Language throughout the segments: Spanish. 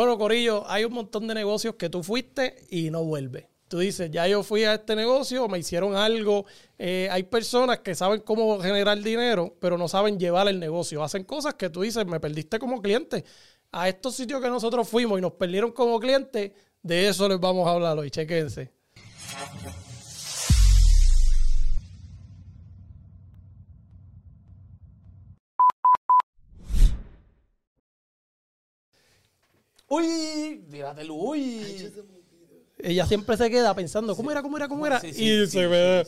Bueno, Corillo, hay un montón de negocios que tú fuiste y no vuelves. Tú dices, ya yo fui a este negocio, me hicieron algo. Eh, hay personas que saben cómo generar dinero, pero no saben llevar el negocio. Hacen cosas que tú dices, me perdiste como cliente. A estos sitios que nosotros fuimos y nos perdieron como cliente, de eso les vamos a hablar hoy. Chequense. Uy, dígatelo, uy. Ella siempre se queda pensando, ¿cómo era, cómo era, cómo era? Sí, sí, y sí, se ve.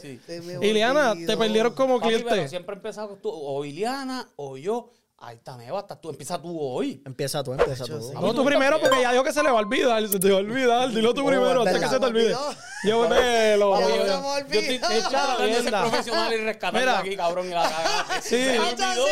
Iliana, te perdieron como Papi, pero cliente. siempre empezado tú, o Iliana o yo. Ahí está, Neva, hasta tú, empieza tú hoy. Empieza tú, empieza tú. sí. No, tú primero, porque ya digo que se le va a olvidar. Se te va a olvidar. Dilo tú Oh, primero antes que se te olvide. Yo velo. se me Yo estoy olvidó. Echa tratando de ser profesional y rescatando aquí, cabrón, y la cagaste. Sí. Se olvidó.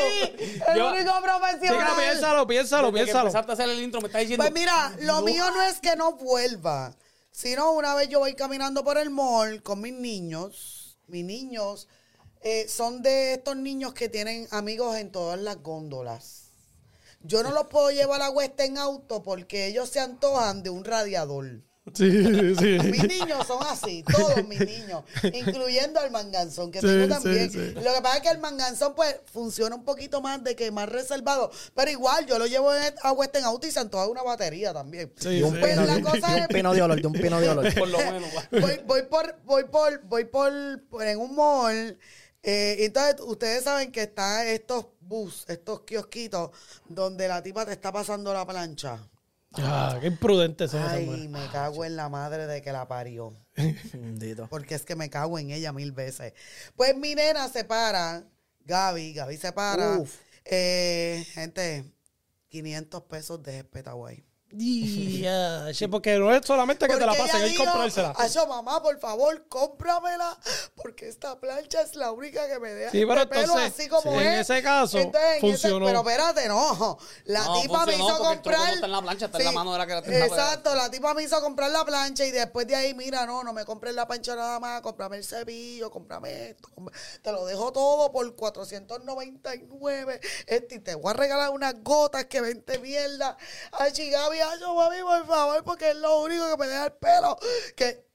el Yo- único Chica, profesional. piénsalo, piénsalo, desde piénsalo. empezaste a hacer el intro, me estás diciendo. Pues mira, lo mío no es que no vuelva, sino una vez yo voy caminando por el mall con mis niños. Mis niños eh, son de estos niños que tienen amigos en todas las góndolas. Yo no los puedo llevar a West en auto porque ellos se antojan de un radiador. Sí, sí. Mis niños son así, todos mis niños, incluyendo al manganzón que Sí, tengo también. sí. Lo que pasa es que el manganzón pues funciona un poquito más de que más reservado, pero igual yo lo llevo a Western Auto y se antoja una batería también. Sí, un sí. Pues pino, la de- cosa de un pino de olor, de un pino de olor. Por lo menos. Voy, voy por, voy por, voy por, por en un mall. Eh, entonces ustedes saben que están estos bus, estos kiosquitos, donde la tipa te está pasando la plancha. Ah, qué imprudente son Ay, me cago en la madre de que la parió. Porque es que me cago en ella mil veces. Pues mi nena se para, Gaby, Gaby se para. Uf. Eh, gente, 500 pesos de Petaway. Ya, che, porque no es solamente que te la pasen, hay que comprársela. Ayo, mamá, por favor, cómpramela, porque esta plancha es la única que me deja Sí, pero este pelo entonces, así como sí, en es. ese caso, Entonces, en ese- funcionó. pero espérate, no. La No, tipa me hizo comprar. no está en la plancha, está en la mano de la que la está- Exacto, la tipa me hizo comprar la plancha y después de ahí, mira, no, no me compres la plancha nada más, cómprame el cepillo, cómprame esto. cómprame- Te lo dejo todo por 499. Este, y te voy a regalar unas gotas que vente mierda. Ay, Gaby, ay, yo, mami, por favor, porque es lo único que me deja el pelo. Que,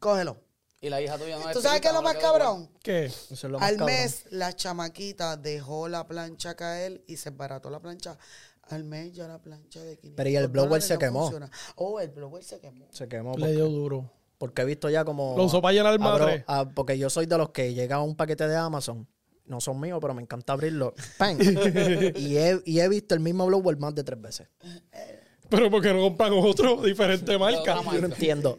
cógelo. Y la hija tuya no ¿Tú sabes qué es lo más cabrón? ¿Qué? Eso es lo más Al cabrón. mes, la chamaquita dejó la plancha caer y se embarató la plancha. Al mes ya la plancha de 500 Pero y el blower se no quemó. funciona. Oh, el blower se quemó. Se quemó. Le Porque, dio duro. porque he visto ya como. Lo usó para llenar el abro- madre. ah, porque yo soy de los que llega un paquete de Amazon. No son míos, pero me encanta abrirlo. ¡Pam! y, he, y he visto el mismo blower más de tres veces. Pero porque no compran otro, diferente marca. Yo no entiendo.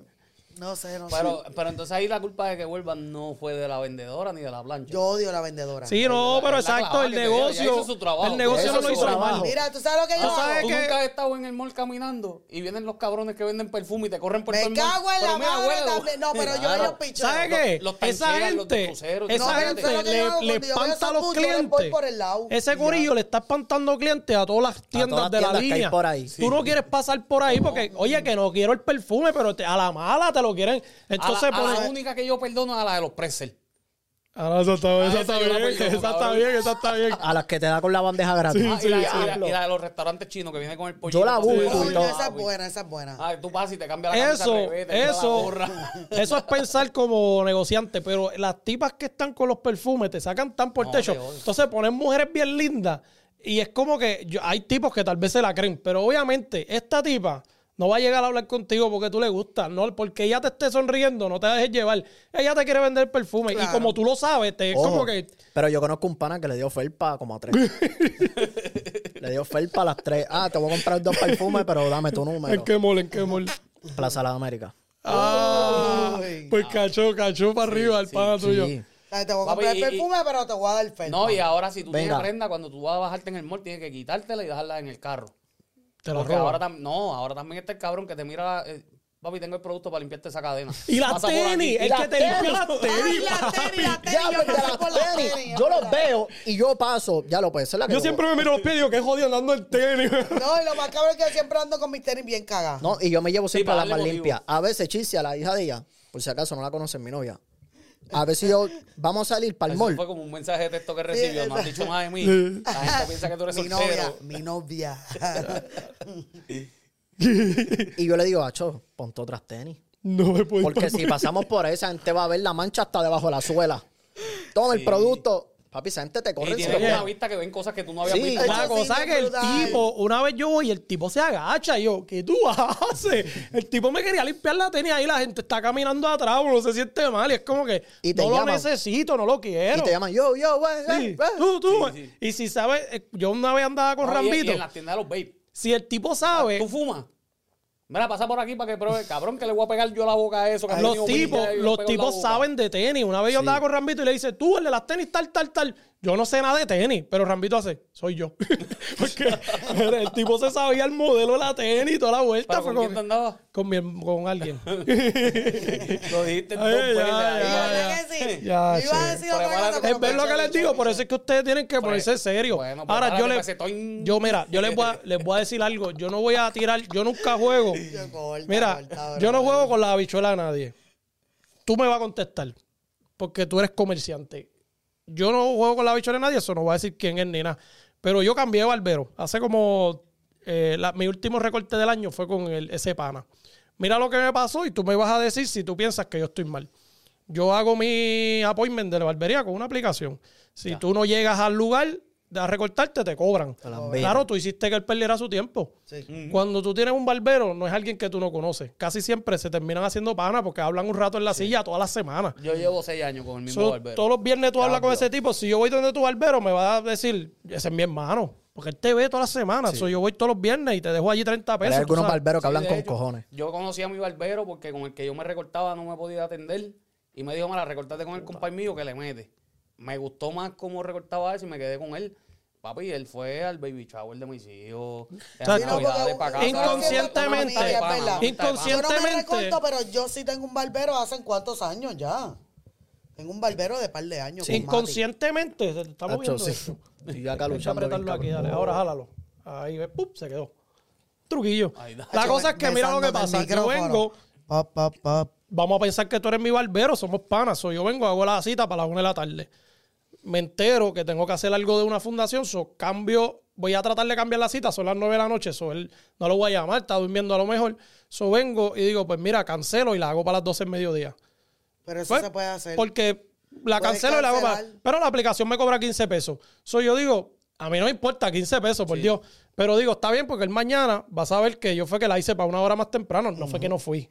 No sé, no Pero, sé. pero entonces ahí la culpa de que vuelvan no fue de la vendedora ni de la plancha. Yo odio a la vendedora. Sí, no, pero exacto, el negocio. hizo su trabajo. El negocio no lo hizo trabajo. mal. Mira, ¿tú sabes lo que yo ¿Tú sabes hago? ¿Tú que- nunca has estado en el mall caminando y vienen los cabrones que venden perfume y te corren por todo Me el mall? cago en Pero la madre también. No, pero yo Claro. ellos picheo. ¿Sabes qué? los esa los gente, cruceros, esa no, gente espérate. ¿Sabes lo que yo le, le yo espanta a los yo clientes. por el lado. Ese Ya. corillo le está espantando clientes a todas las tiendas de la línea. Tú no quieres pasar por ahí porque, oye, que no quiero el perfume, pero a la mala te lo quieren. Entonces, a, la, a la ponen- única que yo perdono es a la de los pretzels. Ah, esa está, esa esa está yo la bien, perdono, esa está cabrón. bien, esa está bien. A las que te da con la bandeja gratis. Ah, y, la, y la- Diablo. y la de los restaurantes chinos que viene con el pollo. Yo la busco esa es buena, esa es buena. Ah, tú pasas y te cambias la Eso, revés, la eso, gorra. eso es pensar como negociante, pero las tipas que están con los perfumes te sacan tan por No, techo. Entonces ponen mujeres bien lindas y es como que yo- hay tipos que tal vez se la creen, pero obviamente esta tipa no va a llegar a hablar contigo porque tú le gustas, no porque ella te esté sonriendo, no te dejes llevar. Ella te quiere vender perfume y como tú lo sabes, te es Ojo, como que Pero yo conozco un pana que le dio felpa como a tres. le dio felpa a las tres. Ah, te voy a comprar dos perfumes, pero dame tu en número. qué mole, en qué mole. Plaza de las Américas. Ah, Uy. pues cachó, cachó para arriba el pana tuyo. Sí. O sea, Te voy a Papi, comprar el y- perfume, pero te voy a dar el felpa. No, y ahora si tú Venga. tienes prenda, cuando tú vas a bajarte en el mall, tienes que quitártela y dejarla en el carro. Te lo Porque ahora tam- no, ahora también está el cabrón que te mira, eh, papi, tengo el producto para limpiarte esa cadena. Y las Pasa por aquí. tenis, el que te limpia las tenis. la tenis, la tenis, Ya, yo porque por las tenis, los verdad. veo y yo paso. Ya lo puede ser la que Yo lo- siempre me miro los pies y digo, qué jodido andando el tenis. No, y lo más cabrón es que yo siempre ando con mis tenis bien cagados. No, y yo me llevo siempre para las más darle limpias. A veces Chisia, la hija de ella, por si acaso no la conocen, mi novia. A ver si yo vamos a salir para el Eso mall. fue como un mensaje de texto que recibió. no has dicho nada de mí. La gente piensa que tú eres mi soltero. novia, mi novia. y yo le digo, Acho, ponte otras tenis. No me puedo ir Porque si pasamos por ahí, esa gente va a ver la mancha hasta debajo de la suela. Toma el producto. Papi, esa gente te corre Y tienes una vista que ven cosas que tú no habías Sí. visto. La sí, cosa es que el brutal. tipo, una vez yo voy y el tipo se agacha y yo, ¿qué tú haces? El tipo me quería limpiar la tenis ahí, la gente está caminando atrás, uno se siente mal y es como que Y te no lo necesito, no lo quiero. Y te llaman, yo, yo, güey, Sí, eh, eh. tú, tú. Sí, sí. Y si sabes, eh, yo una vez andaba con No, y- Rambito, Y en las tiendas de los babes. si el tipo sabe, ¿Tú fumas? Mira, pasa por aquí para que pruebe. Cabrón, que le voy a pegar yo la boca a eso. que los tipos, los tipos saben de tenis. Una vez yo andaba con Rambito y le dice, tú, el de las tenis, tal, tal, tal. Yo no sé nada de tenis, pero Rambito hace, soy yo. Porque el tipo se sabía el modelo de la tenis y toda la vuelta. ¿Pero Fue con quién te andabas? con, mi- con alguien. Lo dijiste en Ay, dos ya, veces ya, ahí. ¿Y ya. verdad que sí? Ya, iba a sí. decir otra Es ver lo que les digo, por eso es que ustedes tienen que ponerse serios. Bueno, Ahora, yo les, yo, mira, yo les voy, a, les voy a decir algo. Yo no voy a tirar, yo nunca juego. Corta, Mira, corta, yo no juego con la habichuela de nadie. Tú me vas a contestar, porque tú eres comerciante. Yo no juego con la habichuela de nadie, eso no voy a decir quién es ni nada. Pero yo cambié de barbero. Hace como... eh, la- mi último recorte del año fue con el, ese pana. Mira lo que me pasó y tú me vas a decir si tú piensas que yo estoy mal. Yo hago mi appointment de la barbería con una aplicación. Si tú no llegas al lugar de a recortarte, te cobran. Claro, tú hiciste que él perdiera su tiempo. Sí. Cuando tú tienes un barbero, no es alguien que tú no conoces. Casi siempre se terminan haciendo pana porque hablan un rato en la silla todas las semanas. Yo llevo seis años con el mismo So, barbero. todos los viernes tú hablas con ese tipo. Si yo voy donde tu barbero, me va a decir, ese es mi hermano. Porque él te ve todas las semanas. So, yo voy todos los viernes y te dejo allí 30 Pero pesos. hay tú algunos barberos que Sí, hablan con hecho, cojones. Yo conocí a mi barbero porque con el que yo me recortaba no me podía atender. Y me dijo, mira, recortate con el compadre mío que le mete. Me gustó más cómo recortaba eso y me quedé con él. Papi, él fue al baby shower de mis hijos. no, porque casa. inconscientemente- Una pana, una pana. Yo no me Inconscientemente- recorto, pero yo sí tengo un barbero hace cuántos años ya. Tengo un barbero de par de años. Mati. Inconscientemente, está Hacho, moviendo sí. esto. Estoy acá luchando. apretarlo aquí, dale. Ahora jálalo. Ahí, ve, ¡pup! se quedó. Truquillo. La Hacho, cosa es que mira lo que pasa. Yo vengo, vamos a pensar que tú eres mi barbero, somos panas. So, yo vengo, hago la cita para las 1 de la tarde. Me entero que tengo que hacer algo de una fundación, so cambio, voy a tratar de cambiar la cita, son las 9 de la noche, so él no lo voy a llamar, está durmiendo a lo mejor. So vengo y digo, pues mira, cancelo y la hago para las 12 del mediodía. Pero eso Pues, se puede hacer. Porque la Puedes cancelo y la hago para... Pero la aplicación me cobra 15 pesos. So yo digo, a mí no me importa 15 pesos, por Dios. Pero digo, está bien porque el mañana vas a ver que yo fue que la hice para una hora más temprano. No fue que no fui.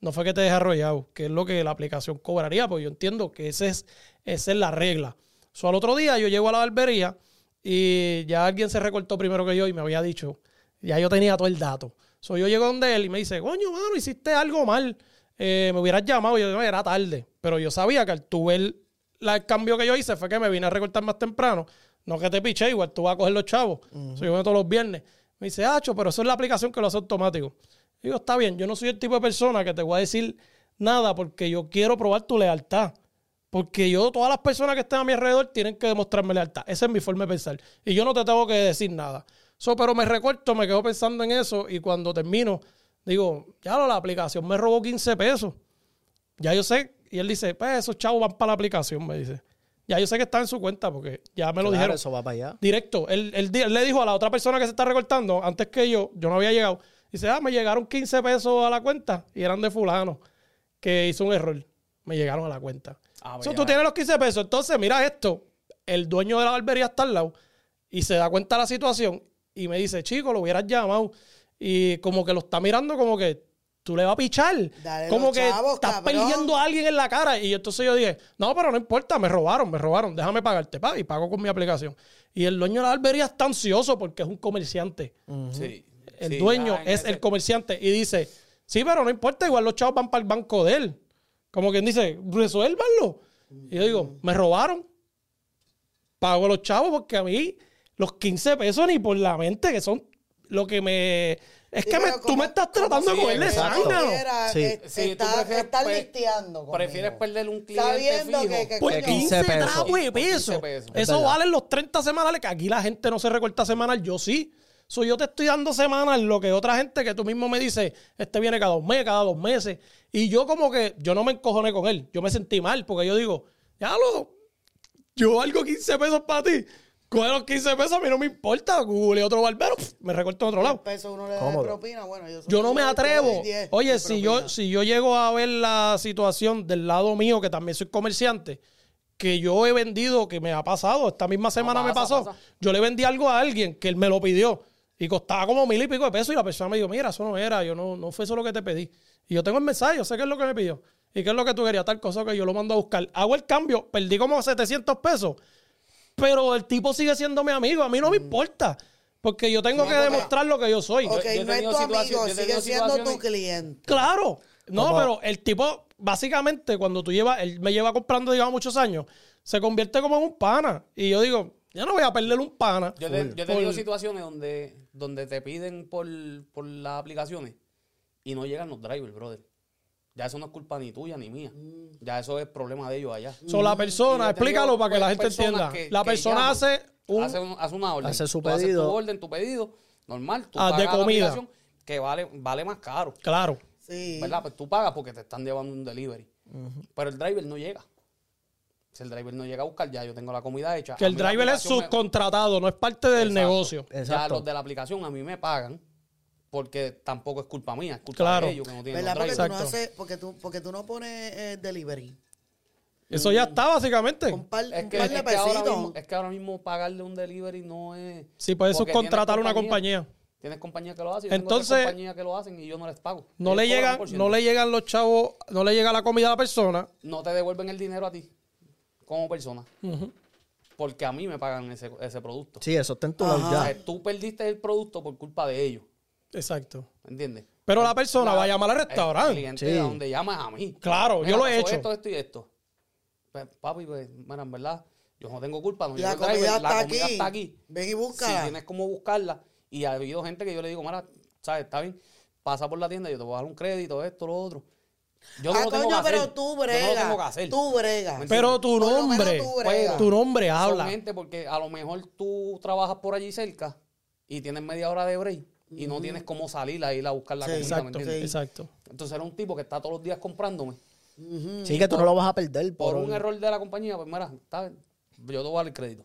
No fue que te dejé arrollado, que es lo que la aplicación cobraría, porque yo entiendo que ese es, esa es la regla. So, al otro día yo llego a la barbería y ya alguien se recortó primero que yo y me había dicho, ya yo tenía todo el dato. So, yo llego donde él y me dice, coño, mano, hiciste algo mal. Eh, me hubieras llamado. Y yo era tarde. Pero yo sabía que al tú ver la- el cambio que yo hice fue que me vine a recortar más temprano. No que te piché, igual tú vas a coger los chavos. So, yo vengo todos los viernes. Me dice, Hacho, pero eso es la aplicación que lo hace automático. Y digo, está bien, yo no soy el tipo de persona que te voy a decir nada porque yo quiero probar tu lealtad. Porque yo, todas las personas que estén a mi alrededor tienen que demostrarme lealtad. Esa es mi forma de pensar. Y yo no te tengo que decir nada. So, pero me recorto, me quedo pensando en eso y cuando termino, digo, ya lo, la aplicación me robó 15 pesos. Ya yo sé. Y él dice, pues esos chavos van para la aplicación, me dice. Ya yo sé que está en su cuenta porque ya me lo Claro, dijeron. eso va para allá. Directo. Él, él le dijo a la otra persona que se está recortando, antes que yo, yo no había llegado. Dice, ah, me llegaron 15 pesos a la cuenta y eran de fulano, que hizo un error. Me llegaron a la cuenta. Ah, So, ya. tú tienes los 15 pesos. Entonces, mira esto. El dueño de la barbería está al lado y se da cuenta de la situación y me dice, chico, lo hubieras llamado. Y como que lo está mirando como que tú le vas a pichar. Dale como que chavos, estás cabrón. persiguiendo a alguien en la cara. Y entonces yo dije, no, pero no importa, me robaron, me robaron, déjame pagarte. Pa, y pago con mi aplicación. Y el dueño de la barbería está ansioso porque es un comerciante. Sí. El Sí, dueño es ese- el comerciante y dice, sí, pero no importa, igual los chavos van para el banco de él. Como quien dice, resuélvanlo. Y yo digo, me robaron. Pago los chavos porque a mí los 15 pesos ni por la mente, que son lo que me... Es Sí, que me- tú me estás tratando de cogerle. Quiera, Sí. eh, Sí, tú está- prefieres estás listeando. Prefieres perder un cliente fijo. que, que Por coño, 15 15 pesos. trapos de Por 15 pesos. pesos. Es Eso valen los 30 semanales, que aquí la gente no se recorta semanal, yo sí. So, yo te estoy dando semanal lo que otra gente que tú mismo me dices, este viene cada dos meses, cada dos meses. Y yo como que, yo no me encojoné con él. Yo me sentí mal porque yo digo, ya lo, yo valgo 15 pesos para ti. Coge los 15 pesos, a mí no me importa. Google otro barbero, pf, me recorto en otro lado. pesos uno le da de Cómodo. propina, bueno, yo, Yo no me atrevo. 10 Oye, si yo, si yo llego a ver la situación del lado mío, que también soy comerciante, que yo he vendido, que me ha pasado, esta misma semana me pasa, pasó, pasa. yo le vendí algo a alguien que él me lo pidió y costaba como mil y pico de pesos y la persona me dijo, mira, eso no era, yo no, no fue eso lo que te pedí. Y yo tengo el mensaje, yo sé qué es lo que me pidió. ¿Y qué es lo que tú querías? Tal cosa que yo lo mando a buscar. Hago el cambio, perdí como 700 pesos, pero el tipo sigue siendo mi amigo, a mí no me importa. Porque yo tengo que demostrar lo que yo soy. Ok, yo no es tu amigo, sigue siendo tu cliente. Claro. No, pero el tipo, básicamente, cuando tú llevas, él me lleva comprando, digamos, muchos años, se convierte como en un pana. Y yo digo, yo no voy a perder un pana. Yo, te- yo he tenido Por- situaciones donde, donde te piden por, por las aplicaciones y no llegan los drivers, brother. Ya eso no es culpa ni tuya ni mía. Ya eso es problema de ellos allá. So, la Y persona, explícalo para que la gente entienda. que- la que persona llaman, hace un... hace, un- hace una orden. Hace su Tú haces pedido. tu orden, tu pedido, normal. Tú Ah, de pagas la comida. aplicación, que vale, vale más caro. Claro. Sí. ¿Verdad? Pues tú pagas porque te están llevando un delivery. Pero el driver no llega. Si el driver no llega a buscar, ya yo tengo la comida hecha. Que el driver es me- subcontratado, no es parte del Exacto. negocio. Ya Exacto. los de la aplicación a mí me pagan porque tampoco es culpa mía, es culpa Claro. de ellos que no tienen ¿Verdad? Porque tú, no haces, porque, tú, porque tú no pones eh, delivery. Eso ya está, básicamente. Un par, Es un que, es, ahora mismo, es que ahora mismo pagarle un delivery no es... Sí, puedes subcontratar a tienes una compañía. Tienes compañías que lo hacen, Entonces- compañías que lo hacen y yo no les pago. No Ellos le, llegan, no le llegan los chavos, no le llega la comida a la persona. No te devuelven el dinero a ti como persona. Porque a mí me pagan ese, ese producto. Sí, eso está en tu O ya. sea, tú perdiste el producto por culpa de ellos. Exacto. ¿Entiendes? Pero la persona va a llamar al El restaurante. cliente Sí. a donde llama es a mí. Claro, yo lo he hecho. Esto, esto y esto. Pues, papi, pues, mira, en verdad, yo no tengo culpa. No La el driver, comida, la está, comida aquí. está aquí. Ven y Si búscala. tienes cómo buscarla. Y ha habido gente que yo le digo, mira, ¿sabes? Está bien, pasa por la tienda, yo te voy a dar un crédito, esto, lo otro. Yo no ah, lo tengo coño, que hacer. pero tú Yo no bregas. tengo que hacer. Tú bregas. ¿Me Pero tu nombre, tú bregas. tu nombre habla. gente porque a lo mejor tú trabajas por allí cerca y tienes media hora de break y no tienes cómo salir a ir a buscar la Sí, comida, ¿me Exacto, entiendes? exacto. Entonces era un tipo que está todos los días comprándome. Sí, que tú no lo vas a perder Por por, un error de la compañía, pues mira, está yo te voy a dar el crédito.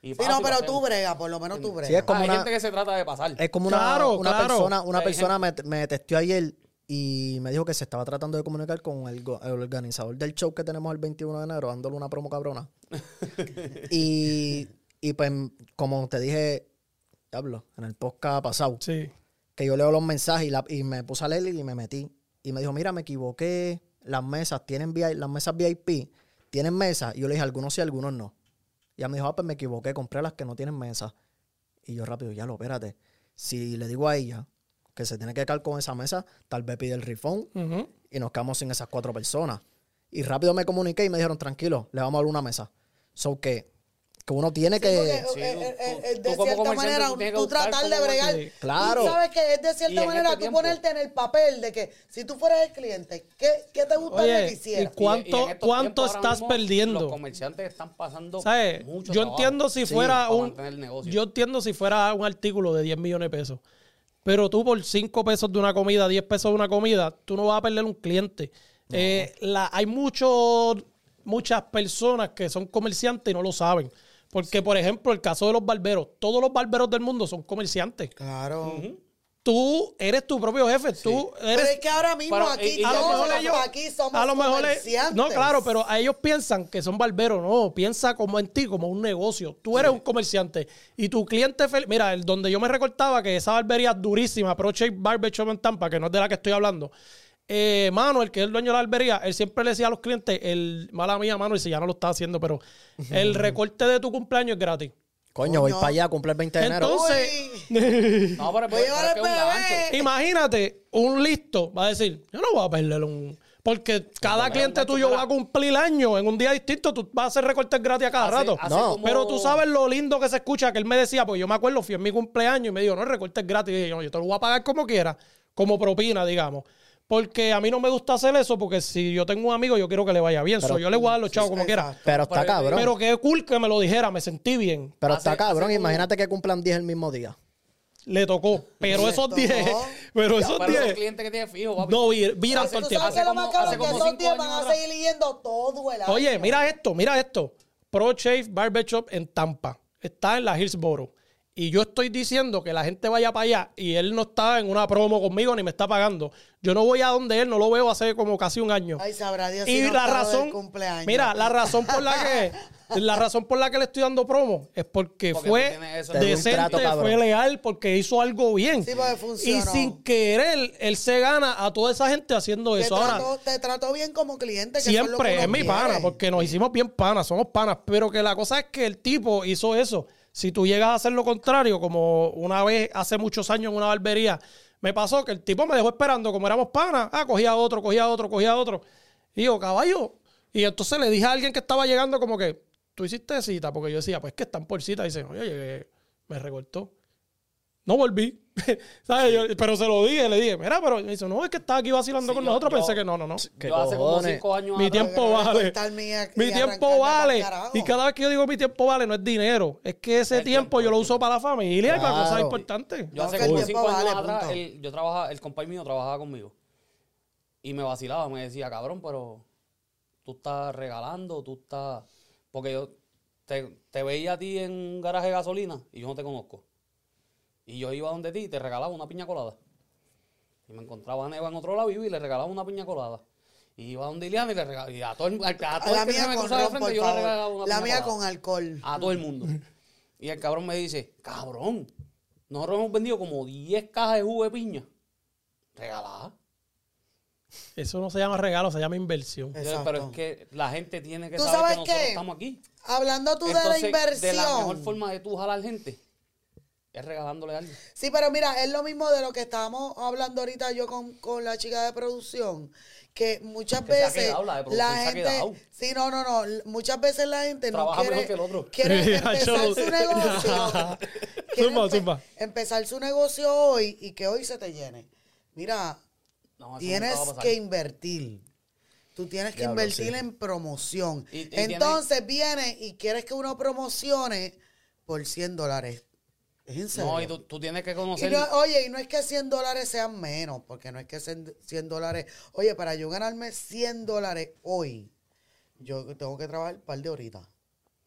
Y Sí, no, pero tú bregas, por lo menos tú bregas. Sí, es como Hay una- gente que se trata de pasar. Es como una, Claro, una claro. persona, una persona me, me testeó ayer y me dijo que se estaba tratando de comunicar con el, organizador del show que tenemos el 21 de enero, dándole una promo cabrona. y, y pues, como te dije, hablo, en el podcast pasado, Sí. que yo leo los mensajes y, la- y me puse a leer y me metí. Y me dijo, mira, me equivoqué, las mesas tienen VI las mesas VIP, tienen mesas. Y yo le dije, algunos sí, algunos no. Y ella me dijo, ah, pues me equivoqué, compré las que no tienen mesa. Y yo rápido, ya lo, espérate. Si le digo a ella que se tiene que quedar con esa mesa, tal vez pide el rifón y nos quedamos sin esas cuatro personas. Y rápido me comuniqué y me dijeron, tranquilo, le vamos a dar una mesa. So que, que uno tiene Sí, que... porque, Sí, eh, tú- eh, eh, tú- de tú cierta manera, tú tratar de bregar. Claro. Sabes que es de cierta manera este tú tiempo- ponerte en el papel de que si tú fueras el cliente, ¿qué, qué te gustaría que hiciera? y ¿Cuánto- Y- y en estos cuánto estás mismo, perdiendo? Los comerciantes están pasando ¿Sabes? mucho Yo trabajo entiendo si fuera un. Yo entiendo si fuera un artículo de 10 millones de pesos. Pero tú por 5 pesos de una comida, 10 pesos de una comida, tú no vas a perder un cliente. Eh, la, hay muchos muchas personas que son comerciantes y no lo saben. Porque, por ejemplo, el caso de los barberos, todos los barberos del mundo son comerciantes. Claro. Tú eres tu propio jefe. Tú Pero eres es que ahora mismo Pero, aquí, y- y- a lo mejor ellos, aquí somos a lo mejor es- comerciantes. no claro pero a ellos piensan que son barberos no piensa como en ti como un negocio tú eres un comerciante y tu cliente fel- mira el donde yo me recortaba que esa barbería es durísima Pro Shape Barber Shop en Tampa que no es de la que estoy hablando eh, Manuel que es el dueño de la barbería él siempre le decía a los clientes el mala mía Manuel si ya no lo está haciendo pero el recorte de tu cumpleaños es gratis Coño, voy para allá a cumplir el 20 de enero. Entonces- No, pero, que un gancho. Imagínate, un listo va a decir, yo no voy a perder un... Porque cada porque cliente tuyo va a cumplir año en un día distinto, tú vas a hacer recortes gratis a cada Hace- rato. hace No. como- Pero tú sabes lo lindo que se escucha que él me decía, porque yo me acuerdo, fui en mi cumpleaños y me dijo, no, el recorte es gratis. Y dije, yo, yo te lo voy a pagar como quiera, como propina, digamos. Porque a mí no me gusta hacer eso, porque si yo tengo un amigo, yo quiero que le vaya bien. Pero- So, yo le voy a dar los chavos como quiera. exacto. Pero está Pero- cabrón. Pero qué cool que me lo dijera, me sentí bien. Pero Hace- está cabrón. Imagínate que cumplan 10 el mismo día. Le tocó. Pero esos tocó. 10, pero esos pero los 10, clientes que tiene fijo, papi. no vir- viran todo el tiempo. que como- hace que como esos cinco días van años a seguir yendo todo el año. Oye, mira esto, mira esto. Pro Shave Barber Shop en Tampa. está en la Hillsboro. Y yo estoy diciendo que la gente vaya para allá y él no está en una promo conmigo ni me está pagando. Yo no voy a donde él, no lo veo hace como casi un año. Ay, sabrá Dios y si no la razón, cumpleaños. mira, la razón por la que la razón por la que le estoy dando promo es porque, Porque fue eso. Decente, trato, fue leal, porque hizo algo bien. Sí, porque y sin querer, él se gana a toda esa gente haciendo te, eso. Ahora, te trató bien como cliente. Que es lo que siempre es mi quiere. pana, porque nos hicimos bien panas, somos panas. Pero que la cosa es que el tipo hizo eso. Si tú llegas a hacer lo contrario, como una vez hace muchos años en una barbería, me pasó que el tipo me dejó esperando, como éramos panas, ah, cogía otro, cogía otro, cogía otro. Y digo, caballo. Y entonces le dije a alguien que estaba llegando, como que, tú hiciste cita, porque yo decía, pues que están por cita. Y dice, oye, me recortó. No volví. ¿Sabes? Yo- pero se lo dije, le dije, mira, pero me dice, no, es que estaba aquí vacilando Sí, con yo- nosotros. yo- Pensé que no, no, no. ¿Qué Yo hace como cinco años Mi tiempo vale. mi- Mi tiempo vale. Y cada vez que yo digo mi tiempo vale, no es dinero. Es que ese tiempo, tiempo, yo lo uso para la familia y para Claro. cosas importantes. Yo hace que como cinco años vale, atrás, el, yo trabajaba, el compañero mío trabajaba conmigo. Y me vacilaba, me decía, cabrón, pero tú estás regalando, tú estás... Porque yo te, te veía a ti en un garaje de gasolina y yo no te conozco. Y yo iba donde ti y te regalaba una piña colada. Y me encontraba a Neva en otro lado y le regalaba una piña colada. Y iba donde Ileana y le regalaba... Y a todo el, a, a todo la el que se me con cruzaba de frente yo le regalaba una La piña mía colada. con alcohol. A todo el mundo. Y el cabrón me dice, cabrón, nosotros hemos vendido como 10 cajas de jugo de piña. Regalada. Eso no se llama regalo, se llama inversión. Exacto. Pero es que la gente tiene que ¿Tú saber que nosotros qué? estamos aquí. Hablando tú de la inversión. de la mejor forma de tú jalar gente es regalándole algo. Sí, pero mira, es lo mismo de lo que estábamos hablando ahorita yo con, con la chica de producción, que muchas Que se ha veces quedado, la de producción la se ha gente, sí, no, no, no, muchas veces la gente no Trabaja quiere, mejor que el otro. quiere empezar yo- su negocio, quiere Zumba, empe- zumba. empezar su negocio hoy y que hoy se te llene. Mira, No, tienes que invertir. Tú tienes que Diablo, invertir sí. en promoción. Y- y tienes- Entonces viene y quieres que uno promocione por 100 dólares. Es en serio. No, y tú, tú tienes que Y conocer. no- oye, y no es que 100 dólares sean menos, porque no es que 100 100 dólares. Oye, para yo ganarme 100 dólares hoy, yo tengo que trabajar un par de horitas.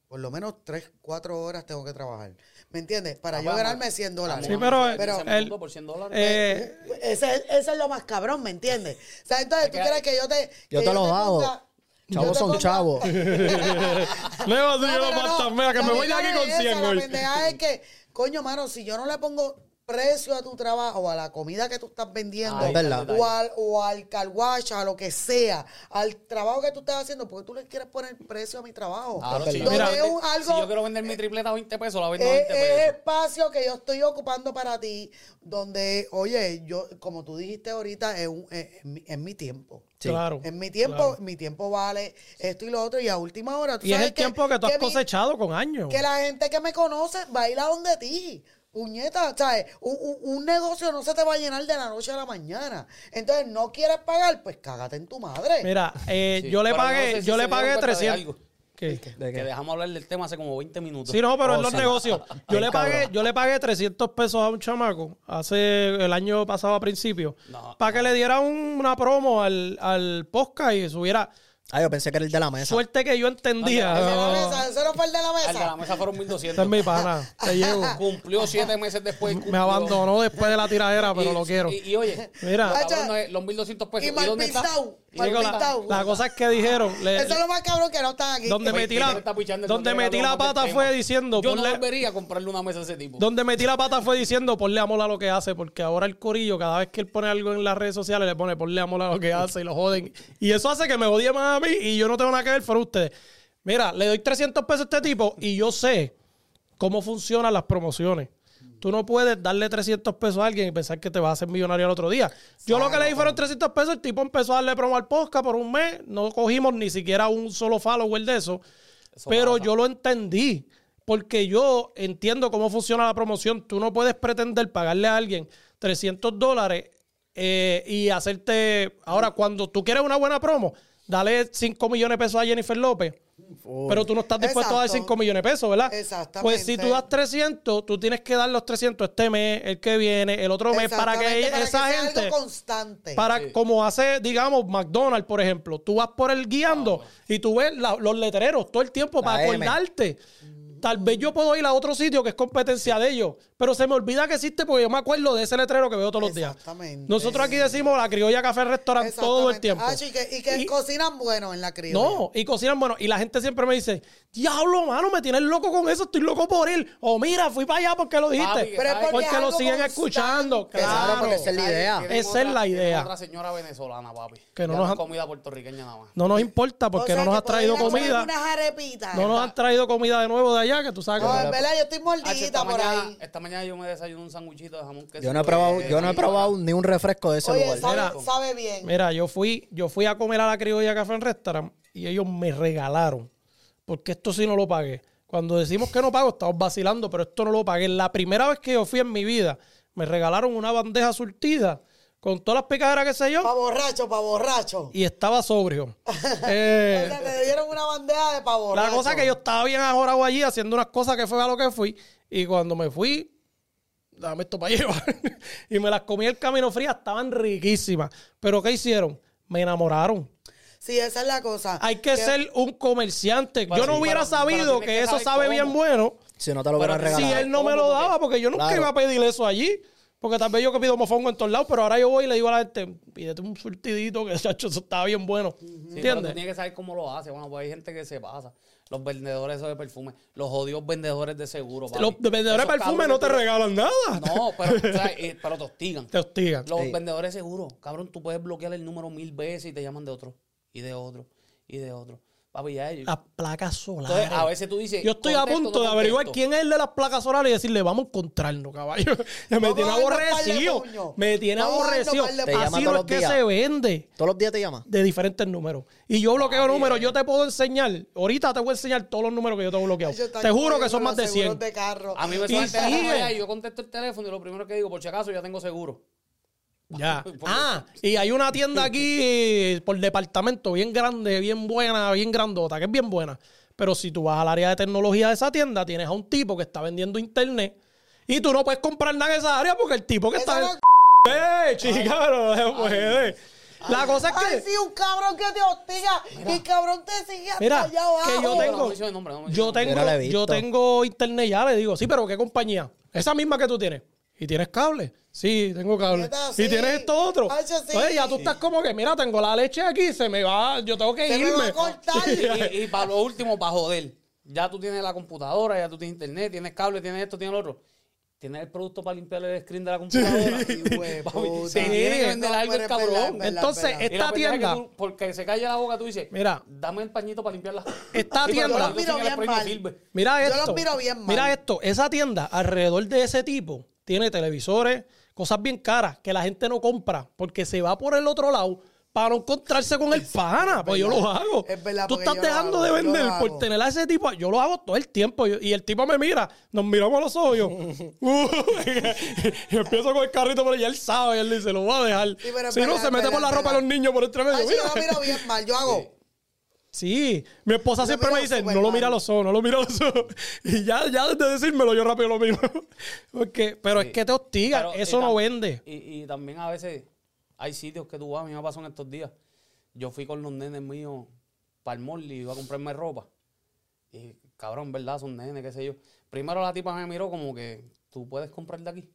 Por lo menos 3, 4 horas tengo que trabajar. ¿Me entiendes? Para Ah, yo vamos, ganarme 100 dólares. Sí, pero, Pero- ese el- por 100 dólares. eh, Ese, es- ese es lo más cabrón, ¿me entiendes? O sea, entonces tú quieres que yo te. Yo te los hago. ponga- yo Chavos son chavos. Luego No, yo lo mira, que me voy de aquí con es 100 esa, La hoy. pendeja es que, coño, mano, si yo no le pongo precio a tu trabajo o a la comida que tú estás vendiendo, o al, o al carwash, a lo que sea, al trabajo que tú estás haciendo, porque tú le quieres poner precio a mi trabajo. Claro, es si, yo un- algo- si yo quiero vender mi tripleta a 20 pesos, la vendo a es, 20 es pesos. espacio que yo estoy ocupando para ti, donde, oye, yo, como tú dijiste ahorita, es, un- es- es mi, es mi tiempo. Sí. Claro. En mi tiempo, claro. mi tiempo vale esto y lo otro, y a última hora, tú Y es el tiempo que tú has cosechado con años. que la gente que me conoce va a ir a donde ti. Puñeta, ¿sabes? Un, un- un negocio no se te va a llenar de la noche a la mañana. Entonces, no quieres pagar, pues cágate en tu madre. Mira, eh, Sí, yo le pero no pagué, sé si yo se le dieron pagué cuenta de 300. algo. ¿Qué? ¿De Que qué? dejamos hablar del tema hace como 20 minutos. Sí, no, pero en Oh, los sí. negocios. Yo le pagué, yo le pagué 300 pesos a un chamaco hace el año pasado a principio No, para que le diera un- una promo al, al podcast y subiera. Ah, yo pensé que era el de la mesa. Suerte que yo entendía. El de la No, mesa, ese no fue el de la El de la mesa. mesa fueron Ese 1200. es mi pana. Te llevo. Cumplió siete meses después. Me abandonó después de la tiradera, pero Y- lo quiero. Y, y oye, Mira. no los 1200 pesos. Y mal dónde está? Pintado, ¿Y mal Digo, la, está? pintado. la cosa es que dijeron. le- Eso es lo más cabrón que no están aquí. donde metí ¿quién la, donde metí la pata fue diciendo. Yo no ponle- volvería a comprarle una mesa a ese tipo. Donde metí la pata fue diciendo, ponle amor a lo que hace, porque ahora el corillo, cada vez que él pone algo en las redes sociales, le pone ponle amor a lo que hace y lo joden. Y eso hace que me odie más a mí y yo no tengo nada que ver por ustedes. Mira, le doy 300 pesos a este tipo y yo sé cómo funcionan las promociones. Tú no puedes darle 300 pesos a alguien y pensar que te vas a hacer millonario el otro día. Yo lo que le di fueron 300 pesos, el tipo empezó a darle promo al podcast por un mes, no cogimos ni siquiera un solo follower de eso, Eso pero pasa. yo lo entendí. Porque yo entiendo cómo funciona la promoción. Tú no puedes pretender pagarle a alguien 300 dólares eh, y hacerte... Ahora, cuando tú quieres una buena promo, dale 5 millones de pesos a Jennifer López. Pero tú no estás dispuesto a dar Exacto. 5 millones de pesos, ¿verdad? Exactamente. Pues si tú das 300, tú tienes que dar los 300 este mes, el que viene, el otro mes, para que para esa sea gente... algo constante. Para, como hace, digamos, McDonald's, por ejemplo. Tú vas por el guiando y tú ves la- los letreros todo el tiempo La para M. acordarte. Tal vez yo puedo ir a otro sitio que es competencia de ellos, pero se me olvida que existe porque yo me acuerdo de ese letrero que veo todos los días. Exactamente. Nosotros aquí decimos la criolla café restaurante todo el Exactamente. tiempo. Ah, y que, y que Y- cocinan bueno en la criolla. No, y cocinan bueno. Y la gente siempre me dice, diablo, mano, me tienes loco con eso, estoy loco por ir. O mira, fui para allá porque lo dijiste. Papi, Pero es porque lo siguen constante. escuchando. Claro, Claro, porque esa es la idea. Esa es la idea. otra señora venezolana, papi. Que no Ya nos es han- comida puertorriqueña nada más. No nos importa porque O sea, no nos has traído comida. Unas arepitas. No nos han traído comida de nuevo de allá, que tú sabes No, en verdad, yo estoy esta, mordida por mañana, ahí. esta mañana yo me desayuné un sanguchito de jamón queso. Yo no he probado, Eh, yo no he probado ni un refresco de ese Oye, lugar. sabe, Mira. sabe bien. Mira, yo fui, yo fui a comer a la criolla café en restaurant y ellos me regalaron, porque esto sí no lo pagué. Cuando decimos que no pago, estamos vacilando, pero esto no lo pagué. La primera vez que yo fui en mi vida, me regalaron una bandeja surtida con todas las picaderas que sé yo Pa' borracho, pa' borracho. y estaba sobrio. O Eh, sea, te dieron una bandeja de pa' borracho. la cosa es que yo estaba bien ahorrado allí haciendo unas cosas que fue a lo que fui y cuando me fui, dame esto para llevar. y me las comí el camino fría, estaban riquísimas. Pero ¿qué hicieron? Me enamoraron. Sí, esa es la cosa. Hay que ser un comerciante. Yo no sí, hubiera sabido que, que eso sabe cómo. bien bueno Si no te lo hubieran si si regalado. él no me lo daba, porque yo nunca Claro. iba a pedir eso allí. Porque tal vez yo que pido mofongo en todos lados, pero ahora yo voy y le digo a la gente, pídete un surtidito que chacho, eso estaba bien bueno. Sí, pero tú ¿Entiendes? tienes que saber cómo lo hace. Bueno, pues hay gente que se pasa. Los vendedores esos de perfume, los jodidos vendedores de seguro. papi. Los vendedores de perfume no te regalan nada. No, pero, o sea, eh, pero te hostigan. Te hostigan. Los Sí. vendedores de seguro, cabrón, tú puedes bloquear el número mil veces y te llaman de otro, y de otro, y de otro. Papi, ya ellos. Las placas solares. Entonces, a veces tú dices. Yo estoy a punto no de averiguar quién es el de las placas solares y decirle, vamos a encontrarnos, caballo. me Vamos tiene a darnos un par de aborrecido. puños. Me tiene Vamos a darnos aborrecido. un par de Te llama Así todos no es los que días. se vende. Todos los días te llaman. de diferentes números. Y yo bloqueo números. Yo te puedo enseñar. Ahorita te voy a enseñar todos los números que yo tengo bloqueados. Yo están Te juro que son más los de seguros 100. de carro. A mí me Y suena el teléfono siguen. allá y yo contesto el teléfono y lo primero que digo, por si acaso, ya tengo seguro. Ya. Ah, y hay una tienda aquí eh, por departamento bien grande, bien buena, bien grandota, que es bien buena. Pero si tú vas al área de tecnología de esa tienda, tienes a un tipo que está vendiendo internet y tú no puedes comprar nada en esa área porque el tipo que está... no ¡Eh, chica! pero no se puede. La cosa es Ay, que... sí, un cabrón que te hostiga y el cabrón te sigue hasta Mira, allá abajo. que yo No, tengo- no nombre, Yo tengo, yo tengo internet ya, le digo, sí, pero ¿qué compañía? Esa misma que tú tienes. ¿Y tienes cable? Sí, tengo cable. ¿Y sí. tienes esto otro? Ay, yo sí. Oye, ya tú estás como que, mira, tengo la leche aquí, se me va, yo tengo que Se me irme. va a cortar. Y, y para lo último, para joder. Ya tú tienes la computadora, ya tú tienes internet, tienes cable, tienes esto, tienes lo otro. Tienes el producto para limpiar el screen de la computadora. Papi, se tiene que vender algo el cabrón. Entonces. Esta la tienda- tú, porque se calla la boca, tú dices, Mira. dame el pañito para limpiarla. Esta Sí, pero tienda- yo Yo los miro bien mal. sirve. Mira Yo esto. los miro bien mal. Mira esto. Esa tienda, alrededor de ese tipo, tiene televisores, cosas bien caras que la gente no compra porque se va por el otro lado para no encontrarse con el pana. Pues yo lo hago. Es verdad, Tú estás dejando hago, de vender por tener a ese tipo. Yo lo hago todo el tiempo. Y el tipo me mira, nos miramos a los ojos. yo, "Uh", y empiezo con el carrito por allá. Él sabe, él dice, lo voy a dejar. Sí, pero si no, se mete por la ropa de los niños por entre medio. Mira. yo lo miro bien mal. Yo hago. Sí, mi esposa siempre me dice, no lo mira a los ojos, no lo mira a los ojos. Y ya, ya desde decírmelo, yo rápido lo miro. Porque, pero es que te hostiga, Pero, eso y no vende. Y, y también a veces hay sitios que tú vas, a mí me pasó en estos días. Yo fui con los nenes míos para el mall y iba a comprarme ropa. Y cabrón, ¿verdad? Son nenes, qué sé yo. Primero la tipa me miró como que tú puedes comprar de aquí.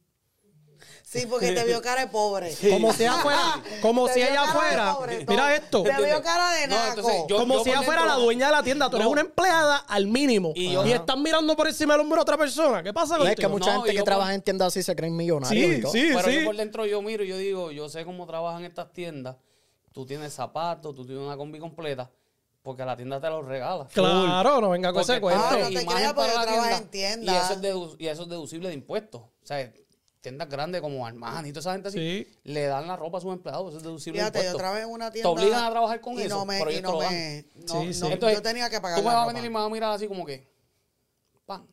Sí, porque te vio cara de pobre. Como si ella fuera, como Te si ella fuera, pobre, mira esto, Te vio cara de No, naco. entonces yo- como si ella fuera dentro- la dueña de la tienda, tú eres No. una empleada al mínimo. Y Y, yo- están mirando por encima del hombro a otra persona. ¿Qué pasa Y es que mucha No, gente que trabaja en tiendas así se creen millonarios y Sí, todo. sí, Pero yo por dentro yo miro y yo digo, yo sé cómo trabajan estas tiendas. Tú tienes zapatos, tú tienes una combi completa, porque la tienda te los regala. Claro, no venga con ese Porque cuento. Ah, no te imagen creas, porque trabajas en tienda. Y eso, es dedu- y eso es deducible de impuestos. O sea, tiendas grandes como Armani y toda esa gente así, Sí. le dan la ropa a sus empleados, eso es deducible Fíjate, Te obligan a trabajar con y eso, no me, pero y ellos no te lo me, no, Sí, no, sí. Entonces, yo tenía que pagar Tú me vas a venir y me vas a mirar así como que, pan.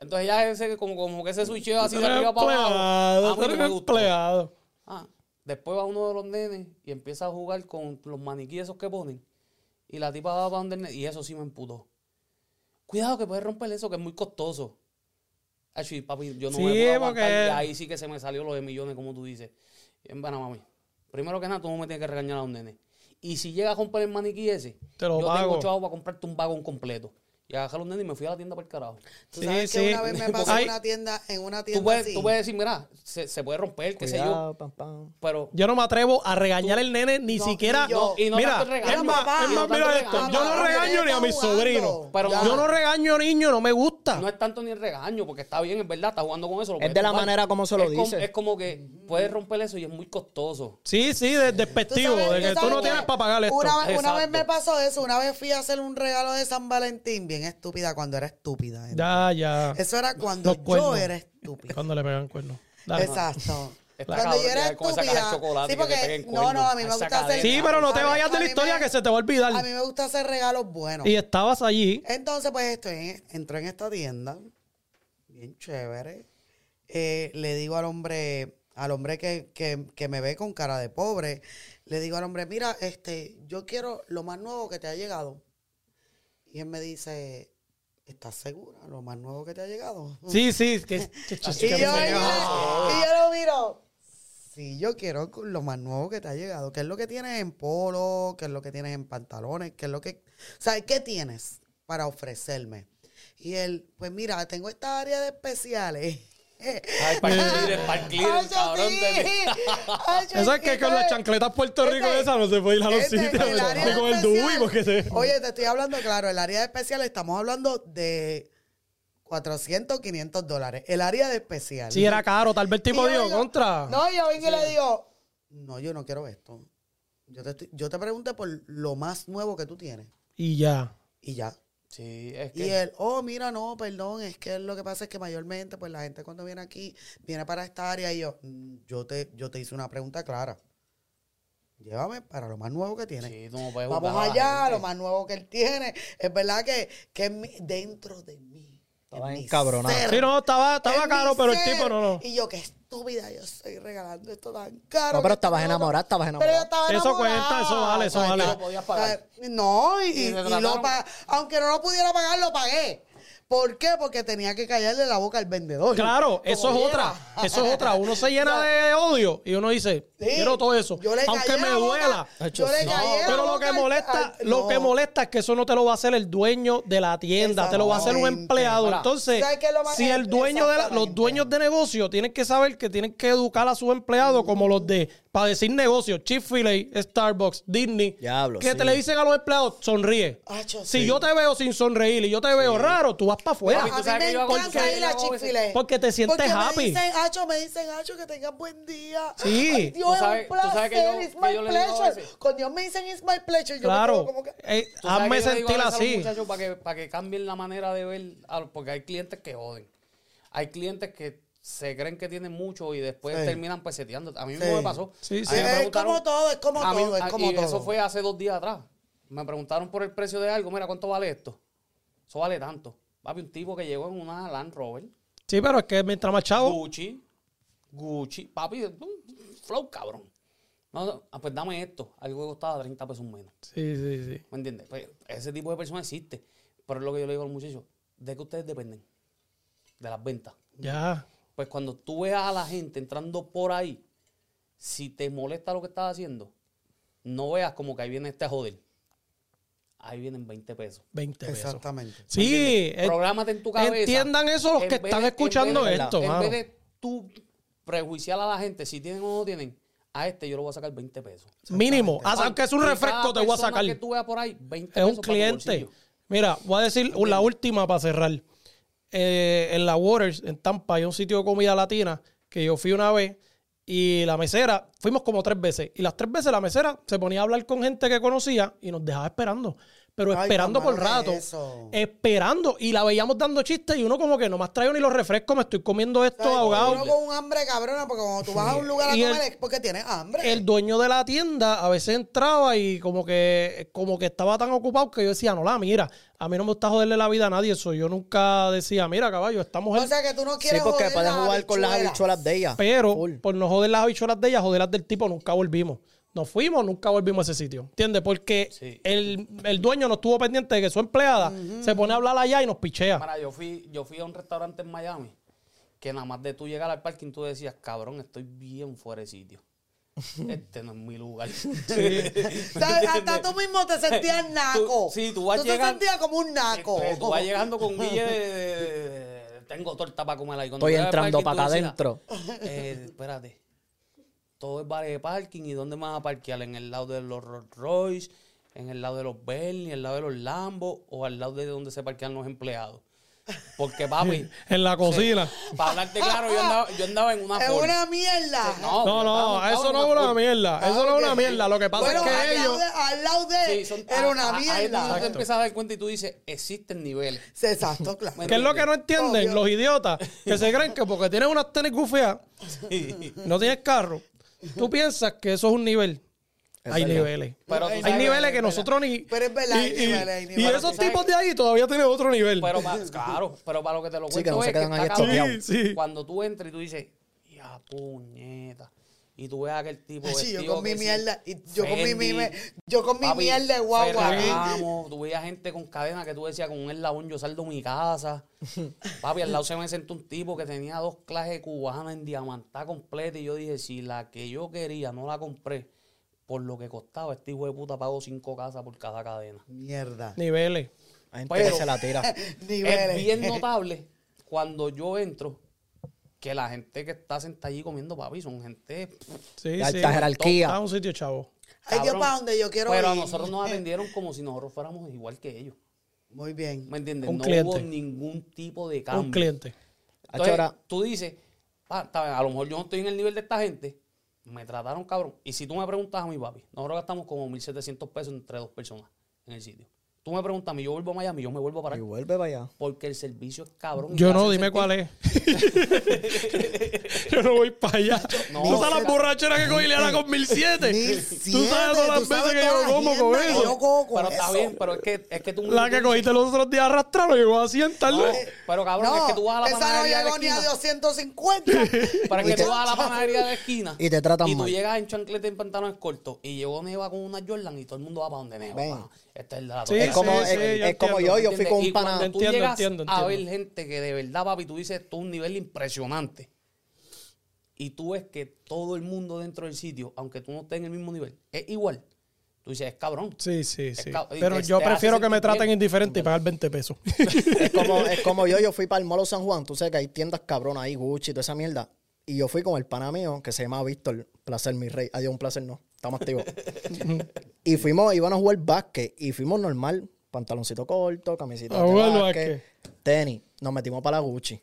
Entonces ya ese, como, como que ese switcheo así de arriba para abajo, empleado, a tú mí no eres me gustó. empleado. Ah, después va uno de los nenes y empieza a jugar con los maniquíes esos que ponen. Y la tipa va para donde el nene, y eso sí me emputó. Cuidado que puedes romper eso, que es muy costoso. Ay, papi, yo no Sí, me puedo aguantar. porque- ahí sí que se me salió lo de millones, como tú dices. En bueno, mami. Primero que nada, tú no me tienes que regañar a un nene. Y si llega a romper el maniquí ese, Te lo yo pago. tengo chavo para comprarte un vagón completo. Y a los nenes y me fui a la tienda por el carajo. Tú Sí, sabes que sí. una vez me pasó Ay. en una tienda, en una tienda Tú puedes, así. tú puedes decir, mira, se, se puede romper, qué sé yo. Cuidado, pam, pam. Pero Yo no me atrevo a regañar al nene ni No, siquiera. ni yo. Y no mira, es más, papá. es Y más, mira esto. Yo no regaño ni a mis sobrinos. Pero Ya. Yo no regaño niños, no me gusta. no es tanto ni el regaño, porque está bien, es verdad, está jugando con eso. lo Es de la manera como se lo dice. es como que puedes romper eso y es muy costoso. Sí, sí, de- Tú despectivo, de que tú no tienes para pagar esto. Una, vez- una vez Exacto. me pasó eso. Una vez fui a hacer un regalo de San Valentín, bien estúpida, cuando era estúpida. Ya, ya. Eso era cuando Los yo cuernos. era estúpida. Cuando le pegan cuernos. Dale. Exacto. Está Cuando cabrón yo era estúpida. Sí, porque no, no, a mí me gusta hacer. Sí, pero no te vayas de la historia me- que se te va a olvidar. A mí me gusta hacer regalos buenos. Y estabas allí. Entonces, pues estoy en- entro en esta tienda, bien chévere. Eh, le digo al hombre, al hombre que, que- que me ve con cara de pobre, le digo al hombre, mira, este, yo quiero lo más nuevo que te ha llegado. Y él me dice, ¿estás segura? Lo más nuevo que te ha llegado. Sí, sí. Que, que- Y yo, que- y yo- y yo lo miro. Sí, yo quiero lo más nuevo que te ha llegado. ¿Qué es lo que tienes en polo? ¿Qué es lo que tienes en pantalones? ¿Qué es lo que... ¿Sabes qué tienes para ofrecerme? Y él, pues mira, tengo esta área de especiales. Ay, cabrón. Eso es que con las ¿sabes? chancletas Puerto Rico Este- esa no se puede ir a los este, sitios. el área Ni con el especial- DUI porque se... Oye, te estoy hablando, claro, el área de especiales estamos hablando de 400, 500 dólares. El área de especial. Sí, era caro. Tal vez el tipo dijo, contra. No, yo vengo y le digo, no, yo no quiero esto. Yo te, estoy- yo te pregunté por lo más nuevo que tú tienes. Y ya. Y ya. Sí, es Y que él, oh, mira, no, perdón, es que lo que pasa es que mayormente, pues la gente cuando viene aquí, viene para esta área y yo, "Mm, yo te, yo te hice una pregunta clara. Llévame para lo más nuevo que sí, no puedes Vamos a allá, lo más nuevo que él tiene. Es verdad que, que dentro de mí. Estaba encabronado. Sí, no, estaba, estaba caro, pero el tipo no, no. Y yo, qué estúpida, yo estoy regalando esto tan caro. No, pero estabas enamorada, estabas Pero yo enamorada. estaba Eso enamorada. cuenta, eso vale, eso vale. No, y, Y te y lo trataron- pa- aunque no lo pudiera pagar, lo pagué. ¿Por qué? Porque tenía que callarle la boca al vendedor. Claro, eso es otra. Eso es otra. Uno se llena de odio y uno dice, Sí, quiero todo eso. yo le Aunque me duela. Yo le No, Pero lo que molesta, al- lo no. que molesta es que eso no te lo va a hacer el dueño de la tienda, te lo va a hacer un empleado. Entonces, ¿sabes qué es lo más- si el dueño de la- los dueños de negocio tienen que saber que tienen que educar a sus empleados como los de para decir negocios, Chick-fil-A, Starbucks, Disney, Diablo, que sí. te le dicen a los empleados, sonríe. Acho, Si sí. yo te veo sin sonreír y yo te veo raro, tú vas para afuera. Papi, A tú mí sabes me que yo hago- encanta porque ir a yo hago Chick-fil-A. Porque te sientes Porque happy. Me dicen, Hacho, me dicen, Hacho, que tengas buen día. Sí. Ay, Dios, es un placer. yo- it's my pleasure. Cuando ellos me dicen, it's my pleasure, yo me Claro. quedo como que... Eh, hazme sentir así. muchachos para que, para que cambien la manera de ver, a- porque hay clientes que joden. Hay clientes que se creen que tienen mucho y después Sí. terminan peseteando. A mí Sí. mismo me pasó. Sí, sí. me es como todo, es como mí- todo, es como y todo. eso fue hace dos días atrás. Me preguntaron por el precio de algo. Mira, ¿cuánto vale esto? Eso vale tanto. Papi, un tipo que llegó en una Land Rover, Sí, pero es que mientras más chavo, Gucci, Gucci, papi, flow cabrón. No, no, ah, pues dame esto. Algo que costaba 30 pesos menos. Sí, sí, sí. ¿Me entiendes? Pues ese tipo de personas existe. Pero es lo que yo le digo a los muchachos. ¿De qué ustedes dependen? De las ventas. Ya. Pues cuando tú veas a la gente entrando por ahí, si te molesta lo que estás haciendo, no veas como que ahí viene este a joder. Ahí vienen 20 pesos. 20 pesos. Exactamente. Sí, eh, Prográmate en tu cabeza. entiendan eso los En que vez están de- escuchando en vez de- esto, En mano. vez de tú prejuiciar a la gente si tienen o no tienen, a este yo le voy a sacar 20 pesos. mínimo. Aunque es un refresco, te voy a sacar. que tú veas por ahí, 20 Es un pesos para tu cliente. Mira, voy a decir la última para cerrar. Eh, en la Waters, en Tampa, hay un sitio de comida latina que yo fui una vez y la mesera, fuimos como tres veces. Y las tres veces la mesera se ponía a hablar con gente que conocía y nos dejaba esperando. Pero Ay, esperando por rato. eso. Esperando. Y la veíamos dando chistes y uno como que no más traigo ni los refrescos, me estoy comiendo esto ¿Sabes? ahogado. Uno con un hambre cabrona, porque cuando tú vas a un lugar a Y el- comer es porque tienes hambre. el dueño de la tienda a veces entraba y como que como que estaba tan ocupado que yo decía, no la mira, a mí no me gusta joderle la vida a nadie, eso yo nunca decía, mira caballo, esta mujer, o sea que tú no Sí, quieres porque joder puedes jugar con las habichuelas. habichuelas de ella. pero Full. por no joder las habichuelas de ella, joder las del tipo, nunca volvimos. Nos fuimos, nunca volvimos a ese sitio, ¿entiendes? Porque Sí. el, el dueño no estuvo pendiente de que su empleada se pone a hablar allá y nos pichea. Mira, yo fui, yo fui a un restaurante en Miami que nada más de tú llegar al parking tú decías, cabrón, estoy bien fuera de sitio. este no es mi lugar. Sea, hasta tú mismo te sentías naco. Tú- sí, tú vas te llegando- sentías como un naco. Eh, Tú vas llegando con Guille de, de- de- Tengo torta para comer ahí. Cuando Estoy entrando para tú acá decías, Eh, espérate. Todo es vale de parking. ¿Y dónde vas a parquear? ¿En el lado de los Rolls Royce? ¿En el lado de los Bentley? ¿En el lado de los Lambo? ¿O al lado de donde se parquean los empleados? Porque, papi, En la cocina. para hablarte claro, yo andaba, yo andaba en una Es una mierda. No, No, eso no es una mierda. Eso no es una mierda. Lo que pasa Bueno, es que al, ellos. lado de, al lado de Sí, son- era una a- ahí mierda. tú te empiezas a dar cuenta y tú dices, existen niveles. Exacto, claro. ¿Me ¿Qué es lo que no entienden Obvio. los idiotas? Que se creen que porque tienes unas tenis gufiadas, no tienes carro, tú piensas que eso es un nivel. Es hay verdad. niveles. Pero hay sabes niveles que que nosotros ni. Pero es verdad, y, hay y- niveles, hay y esos tipos de ahí todavía tienen otro nivel. Pero claro, pero para lo que te lo cuento Sí, que no es se quedan está ahí cabrón. estoqueados. Sí, sí. Cuando tú entras y tú dices, ya puñeta. Y tú ves a aquel tipo Sí, yo con mi mierda, y yo con mi yo con mi papi, mierda de guagua. Ferragamo, tú veías gente con cadena que tú decías, con un eslabón yo saldo mi casa. Papi, al lado se me sentó un tipo que tenía dos clases cubanas en diamantá completa y yo dije, si la que yo quería no la compré por lo que costaba, este hijo de puta pagó cinco casas por cada cadena. Mierda. Niveles. Hay gente Pero- que se la tira. Niveles. Es bien notable cuando yo entro que la gente que está sentada allí comiendo papi son gente. Sí, De sí. alta jerarquía. Está un sitio, chavo. Ay, Dios, cabrón. para donde yo quiero Pero a nosotros nos atendieron como si nosotros fuéramos igual que ellos. Muy bien. ¿Me entiendes? Un no cliente. hubo ningún tipo de cambio. Un cliente. Entonces, Ahora- tú dices, "Pa, está bien, a lo mejor yo no estoy en el nivel de esta gente. Me trataron cabrón. Y si tú me preguntas a mi papi, nosotros gastamos como 1.700 pesos entre dos personas en el sitio. Tú me preguntas a mí, yo vuelvo a Miami, yo me vuelvo para Y vuelve para allá. Porque el servicio es cabrón. Yo no, dime sentir- cuál es. yo no voy para allá. No, ¿Tú sabes las borracheras que cogí Liana con 1007? Ni Tú sabes todas las veces que yo como con eso. yo cojo con Pero está bien, pero es que, es que tú... La que cogiste los otros días arrastrarlo llegó a 100, tal No, vez. pero cabrón, No, es que tú vas a la esa no panadería de llegó ni a esquina. 250. Pero es que tú vas a la panadería de esquina. Y te tratan Y tú mal. llegas en chancleta y en pantalones cortos. Y llegó Neva con una Jordan y todo el mundo va para donde Neva. Este es el de la Sí, torta. es como, sí, es, sí, es yo como entiendo, yo, yo fui con un pana. tú Entiendo, llegas entiendo, a ver entiendo. gente que de verdad, papi, tú dices, tú un nivel impresionante. Y tú ves que todo el mundo dentro del sitio, aunque tú no estés en el mismo nivel, es igual. Tú dices, es cabrón. Sí, sí, sí. Pero yo prefiero que me traten bien. indiferente y pagar 20 pesos. Es como, es como yo, yo fui para el Molo San Juan. Tú sabes que hay tiendas cabronas ahí, Gucci y toda esa mierda. Y yo fui con el pana mío que se llama Víctor, placer mi rey. Adiós, un placer no. Estamos activos. y fuimos, iban a jugar básquet y fuimos normal. Pantaloncito corto, camisita de básquet, tenis. Nos metimos para la Gucci.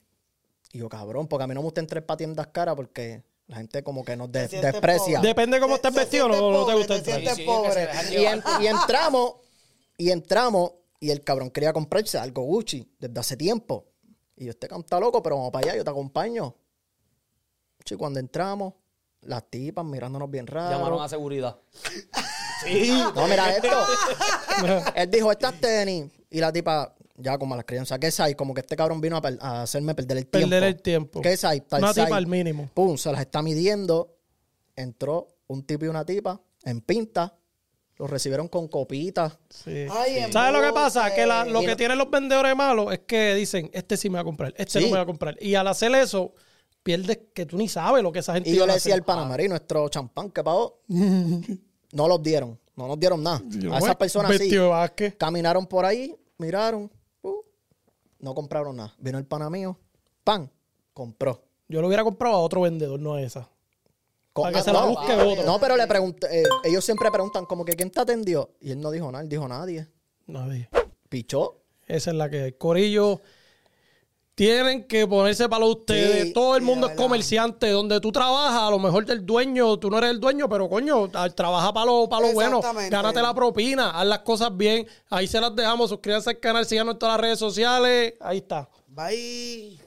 Y yo, cabrón, porque a mí no me gusta entrar para tiendas caras porque la gente como que nos de- desprecia. pobre. Depende cómo estés vestido, no, no te gusta entrar. Sí, sí, pobre. Y, llevar. en- y entramos, y entramos, y el cabrón quería comprarse algo Gucci desde hace tiempo. Y yo, este canta loco, pero vamos para allá, yo te acompaño. Y cuando entramos, las tipas mirándonos bien Llamaron a raro. seguridad. No, mira esto. Él dijo, estas tenis. Y la tipa, ya como las crianzas, ¿qué size? Como que este cabrón vino a, per- a hacerme perder el tiempo. Perder el tiempo. ¿Qué size? Tal Una tipa al mínimo. Pum, se las está midiendo. Entró un tipo y una tipa en pinta. Los recibieron con copitas. Sí. ¿Sabes lo que pasa? Que la- lo que tienen los vendedores malos es que dicen, este sí me va a comprar, este Sí. no me va a comprar. Y al hacer eso, pierdes que tú ni sabes lo que esa gente Y yo le decía al Panamá, y nuestro champán que pagó, no los dieron. No nos dieron nada. Yo, A esas personas sí. Caminaron por ahí, miraron, uh, no compraron nada. Vino el pana mío, pan, compró. Yo lo hubiera comprado a otro vendedor, no a esa. Para que ah, se la no, busque otro. No, pero le pregunté, eh, ellos siempre preguntan como que quién te atendió. Y él no dijo nada, él dijo nadie. Nadie. Pichó. Esa es la que hay. Corillo, tienen que ponerse para ustedes. Sí, Todo el mundo es comerciante. Donde tú trabajas, a lo mejor del dueño, tú no eres el dueño, pero coño, trabaja para lo, para lo bueno. Gánate la propina, haz las cosas bien. Ahí se las dejamos. Suscríbanse al canal, síganos en todas las redes sociales. Ahí está. Bye.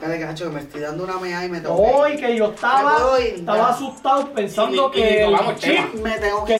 Dale, cacho, que me estoy dando una mea y me tengo que ir. que yo estaba ya. asustado pensando Y- y- y tocamos el tema. Me tengo que